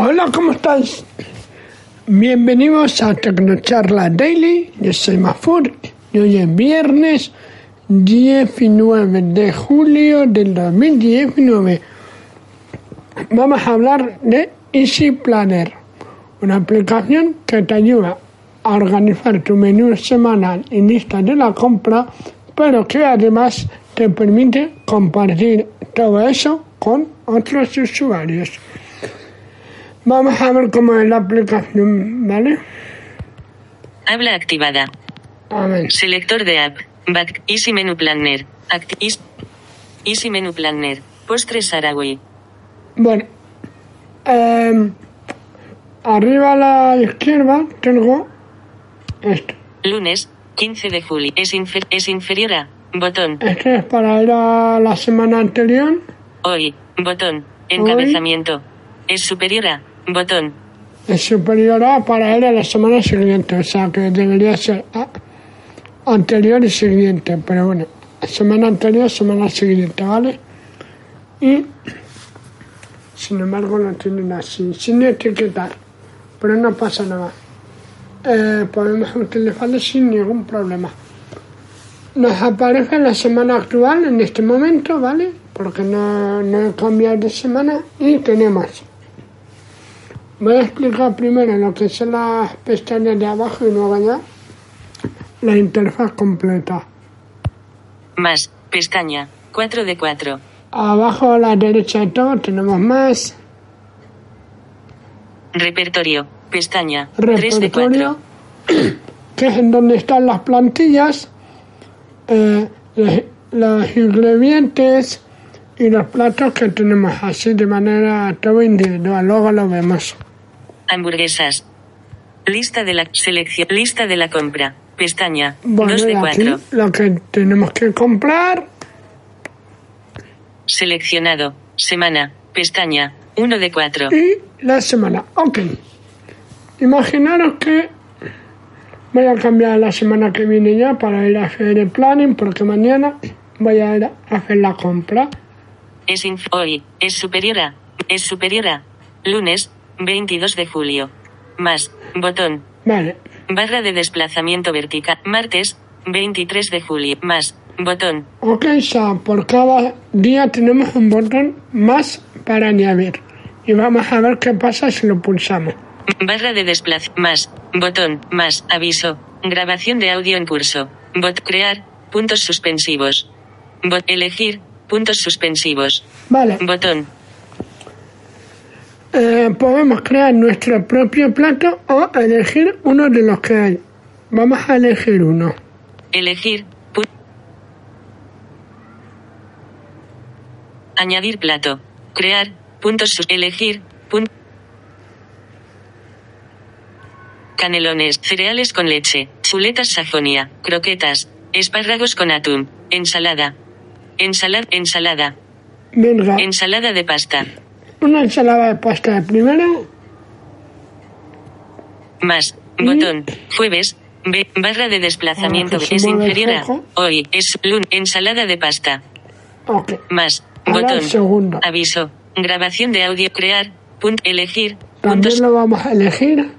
Hola, ¿cómo estáis? Bienvenidos a Tecnocharla Daily. Yo soy Mafur y hoy es viernes 19 de julio del 2019. Vamos a hablar de Easy Planner, una aplicación que te ayuda a organizar tu menú semanal y lista de la compra, pero que además te permite compartir todo eso con otros usuarios. Vamos a ver cómo es la aplicación, ¿vale? Habla activada. A ver. Selector de app. Back. Easy Menu Planner. Acti is- Easy Menu Planner. Postre Sarawi. Bueno, eh, arriba a la izquierda tengo esto. Lunes, 15 de julio. Es, infer- es inferior a. Botón. Este es para ir a la semana anterior. Hoy. Botón. Encabezamiento. Es superior a. Botón. Es superior a para ir a la semana siguiente. O sea que debería ser anterior y siguiente. Pero bueno, semana anterior, semana siguiente, ¿vale? Y sin embargo lo tienen así, sin etiquetar. Pero no pasa nada. Eh, podemos utilizarlo sin ningún problema. Nos aparece la semana actual en este momento, ¿vale? Porque no, no he cambiado de semana y tenemos. Voy a explicar primero lo que son las pestañas de abajo y luego ya la interfaz completa. Más. Pestaña. 4 de 4. Abajo a la derecha de todo tenemos más Repertorio. Pestaña. 3 de 4. repertorio, que es en donde están las plantillas, eh, los, los ingredientes y los platos que tenemos así de manera todo individual. Luego lo vemos. Hamburguesas. Lista de la selección. Lista de la compra. Pestaña. Bueno, 2 y de aquí 4. lo que tenemos que comprar Seleccionado. Semana. Pestaña. 1 de 4. y la semana. Ok. Imaginaros que voy a cambiar la semana que viene ya para ir a hacer el planning porque mañana voy a ir a hacer la compra. Es inf- hoy. Es superior a. Es superior a. Lunes. 22 de julio. Más. Botón. Vale. Barra de desplazamiento vertical. Martes. 23 de julio. Más. Botón. Ok, ya por cada día tenemos un botón más para añadir. Y vamos a ver qué pasa si lo pulsamos. Barra de desplazamiento. Más. Botón. Más. Aviso. Grabación de audio en curso. Bot. Crear. Puntos suspensivos. Bot. Elegir. Puntos suspensivos. Vale. Botón. Eh, podemos crear nuestro propio plato o elegir uno de los que hay. Vamos a elegir uno. Elegir. Añadir plato. Crear. Puntos. Elegir. Pun- Canelones. Cereales con leche. Chuletas sajonia. Croquetas. Espárragos con atún. Ensalada. Ensalada. Ensalada. Venga, Ensalada de pasta. una ensalada de pasta de primero. Más. Y- Botón. Jueves. B. Barra de desplazamiento. Se Es inferior a. Hoy. Es lun. Ensalada de pasta. Más. Ahora Botón. Aviso. Grabación de audio. Crear. Punto. Elegir. También Puntos. lo vamos a elegir.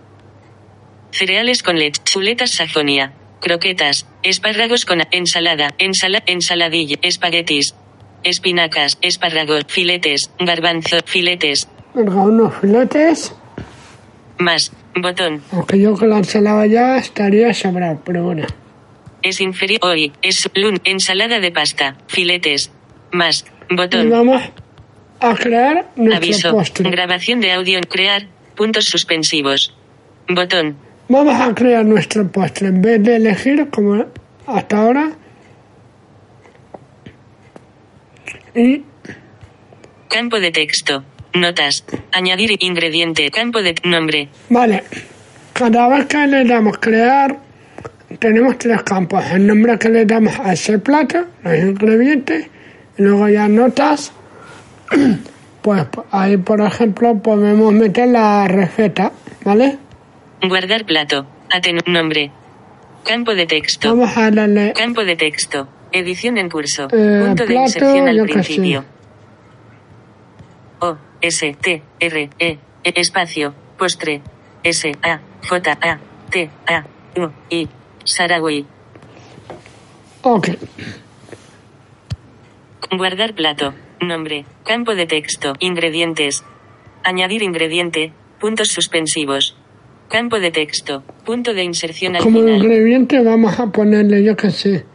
Cereales con leche. Chuletas sajonia. Croquetas. Espárragos con ensalada. Ensala, ensaladilla. Espaguetis. Espinacas. Espárragos. Filetes. Garbanzo. Filetes. Unos filetes. Más. Botón. Aunque yo con la ensalada ya estaría sobrado, pero bueno. Es inferior. Hoy. Es lun. Ensalada de pasta. Filetes. Más. Y Botón. vamos a crear nuestro Aviso. postre. Grabación de audio en crear. Puntos suspensivos. Botón. Vamos a crear nuestro postre. En vez de elegir como hasta ahora. Y Campo de texto. Notas. Añadir ingrediente. Campo de nombre. vale, cada vez que le damos crear, tenemos tres campos. El nombre que le damos a ese plato, los ingredientes, y luego ya notas. Pues ahí, por ejemplo, podemos meter la receta, ¿vale? Guardar plato. Aten nombre. Campo de texto. Vamos a darle Campo de texto. Edición en curso. Eh, Punto de inserción al principio. O, S, T, R, E, E- espacio, postre, S, A, J, A, T, A, U, I, Sarawi. Ok. Guardar plato. Nombre. Campo de texto. Ingredientes. Añadir ingrediente. Puntos suspensivos. Campo de texto. Punto de inserción al Como final. ingrediente vamos a ponerle, yo qué sé,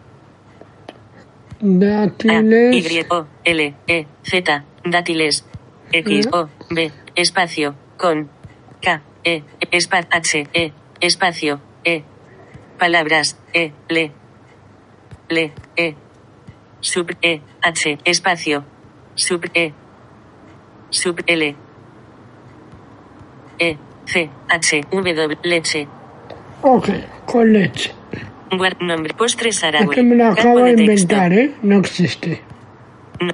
A, Y, dátiles, O, L, E, Z, dátiles. X, O, B, espacio, con. K, E, espa, H, E, espacio, E. Palabras, E, le. Le, E. Sub, E, H, espacio. Sub, E. Sub, L. E, C, H, W, leche. ok, con leche. Guard, nombre, postre Es sarawi. que me lo acabo de texto. inventar, ¿eh? No existe.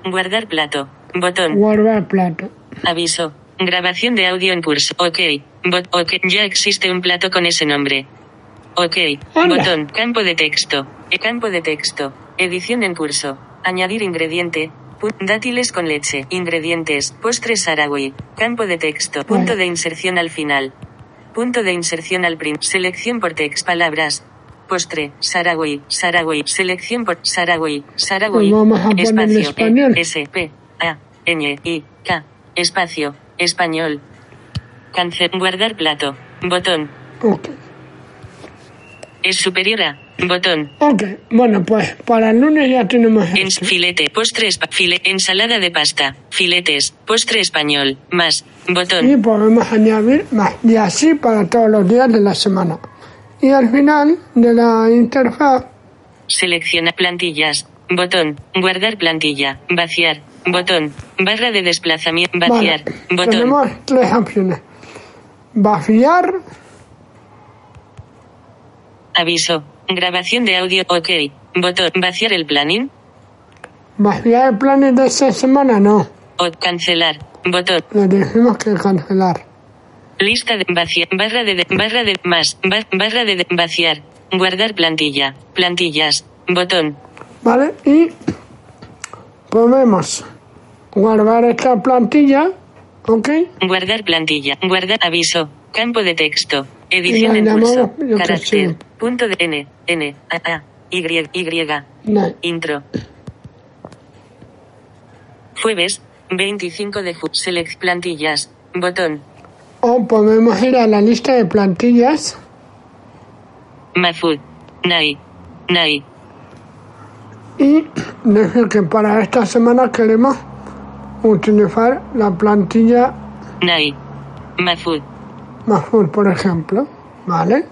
Guardar plato. Botón. Guardar plato. Aviso. Grabación de audio en curso. Ok. Bot ok. Ya existe un plato con ese nombre. Ok. Anda. Botón. Campo de texto. E campo de texto. Edición en curso. Añadir ingrediente. Pu- dátiles con leche. Ingredientes. Postre sarawi. Campo de texto. Punto de inserción al final. Punto de inserción al prim. Selección por text. Palabras. Postre. Sarawi. Sarawi. Selección por Sarawi. Sarawi. Espacio. E, S, P, A, N, I, K. Espacio. Español. Cancel. Guardar plato. Botón. Ok. Es superior a. Botón. Ok, bueno, pues para el lunes ya tenemos En esto. filete. Postre. file, ensalada de pasta. Filetes. Postre español. Más. Y Botón. podemos añadir más. Y así para todos los días de la semana. Y al final de la interfaz, Selecciona plantillas. Botón. Guardar plantilla. Vaciar. Botón. Barra de desplazamiento. Vaciar. vale, Botón. tenemos tres opciones. Vaciar, Aviso. Grabación de audio. Ok. Botón. Vaciar el planning. vaciar el plan de esta semana, no. O cancelar. Botón. Le decimos que cancelar. Lista de vaciar. Barra de, de- barra de más. ba- barra de, de- vaciar. Guardar plantilla. Plantillas. Botón. ¿Vale? Y podemos guardar esta plantilla, ¿ok? Guardar plantilla. Guardar aviso. Campo de texto. Edición en curso. Carácter. Punto de N. N. A. A. Y. Y. No. Intro. Jueves. 25 de julio. Select plantillas. Botón. O podemos ir a la lista de plantillas Mafud. Nai. Nai. y decir que para esta semana queremos utilizar la plantilla Nai. Mafud. Mahfouz, por ejemplo, ¿vale?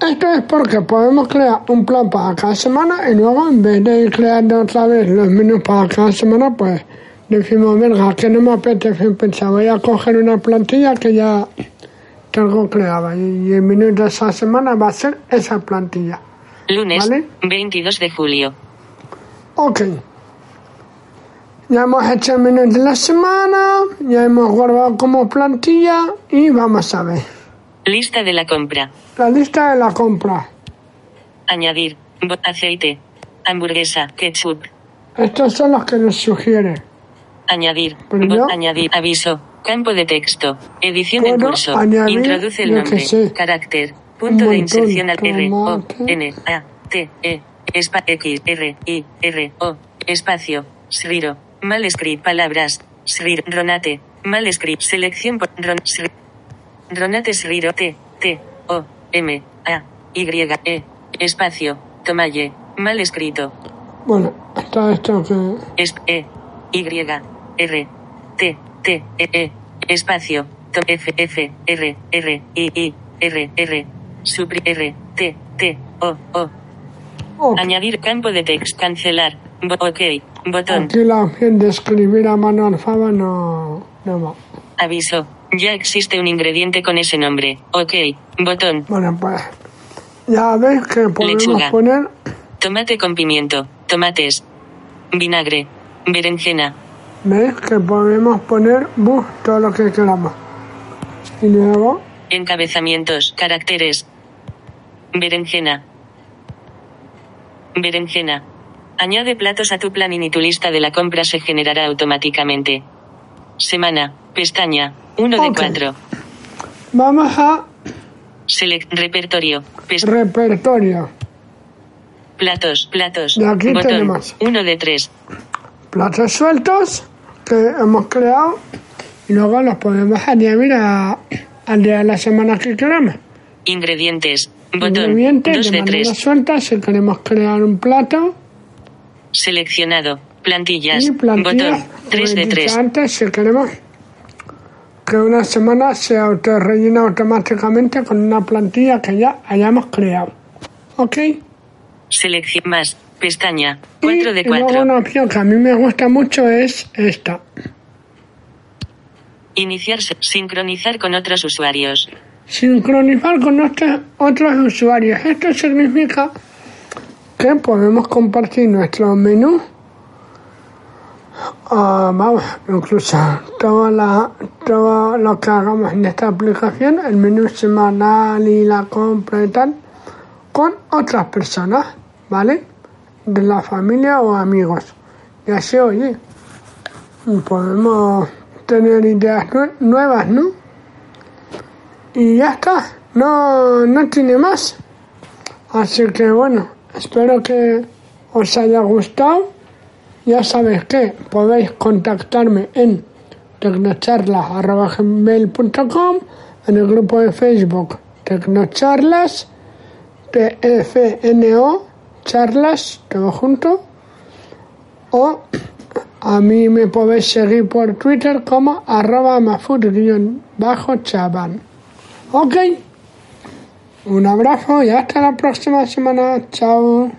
Esto es porque podemos crear un plan para cada semana y luego en vez de ir creando otra vez los menús para cada semana, pues decimos, venga, que no me apetece pensar, voy a coger una plantilla que ya tengo creada y el menú de esa semana va a ser esa plantilla. Lunes. Vale. 22 de julio. Ok. Ya hemos hecho el menú de la semana, ya hemos guardado como plantilla y vamos a ver. Lista de la compra. La lista de la compra. Añadir. Aceite. Hamburguesa. Ketchup. Estos son los que nos sugiere. Añadir. Añadir. Aviso. Campo de texto. Edición en curso. añadir, Introduce el nombre. Carácter. un Punto de inserción al R. O. N. A. T. E. X. R. I. R. O. Espacio. Sriro. Mal escrito. Palabras. Srir. Ronate. Mal escrito. Selección por. Ron. Sri- Ronate Sriro. T. T. O. M. A. Y. E. Espacio. Tomalle. Mal escrito. Bueno, está esto que... Es E. Y. R. T. T. E. E. Espacio. To- F. F. R. R. I. I. R. R. Supri. R. T. T. O. O. Oh, Añadir campo de texto. Cancelar. Ok. Botón. aquí la opción de escribir a mano alfaba no... no va. Aviso. Ya existe un ingrediente con ese nombre. Ok. Botón. Bueno, pues... Ya veis que podemos Lechuga. poner... Tomate con pimiento. Tomates. Vinagre. Berenjena. ¿Veis que podemos poner bus todo lo que queramos? Y luego... Encabezamientos. Caracteres. Berenjena. Berenjena. Añade platos a tu planning y tu lista de la compra se generará automáticamente. Semana. Pestaña. 1 de Ok. 4. Vamos a Select repertorio. Repertorio. platos, platos. Y aquí Botón. tenemos. 1 de 3. Platos sueltos que hemos creado y luego los podemos añadir a- al día de la semana que queramos. Ingredientes. Botón. Ingredientes 2 de de 3. suelta si queremos crear un plato Seleccionado. Plantillas. y plantillas. Botón. 3 de como he dicho 3. Antes, si queremos que una semana se autorrellena automáticamente con una plantilla que ya hayamos creado. ¿Ok? Selección más. Pestaña. Y 4 de luego 4. una opción que a mí me gusta mucho es esta. Iniciarse. Sincronizar con otros usuarios. Sincronizar con nuestros otros usuarios. Esto significa podemos compartir nuestro menú. ah, vamos, incluso todo, la, todo lo que hagamos en esta aplicación, el menú semanal y la compra y tal, con otras personas, ¿vale? De la familia o amigos. Y así, oye, podemos tener ideas nue- nuevas, ¿no? Y ya está, no, no tiene más. Así que bueno, espero que os haya gustado. Ya sabéis que podéis contactarme en tecnocharlas.gmail.com en el grupo de Facebook Tecnocharlas, T-E-F-N-O, charlas, todo junto. O a mí me podéis seguir por Twitter como arroba mafut-chaban. Ok. Un abrazo y hasta la próxima semana. Chao.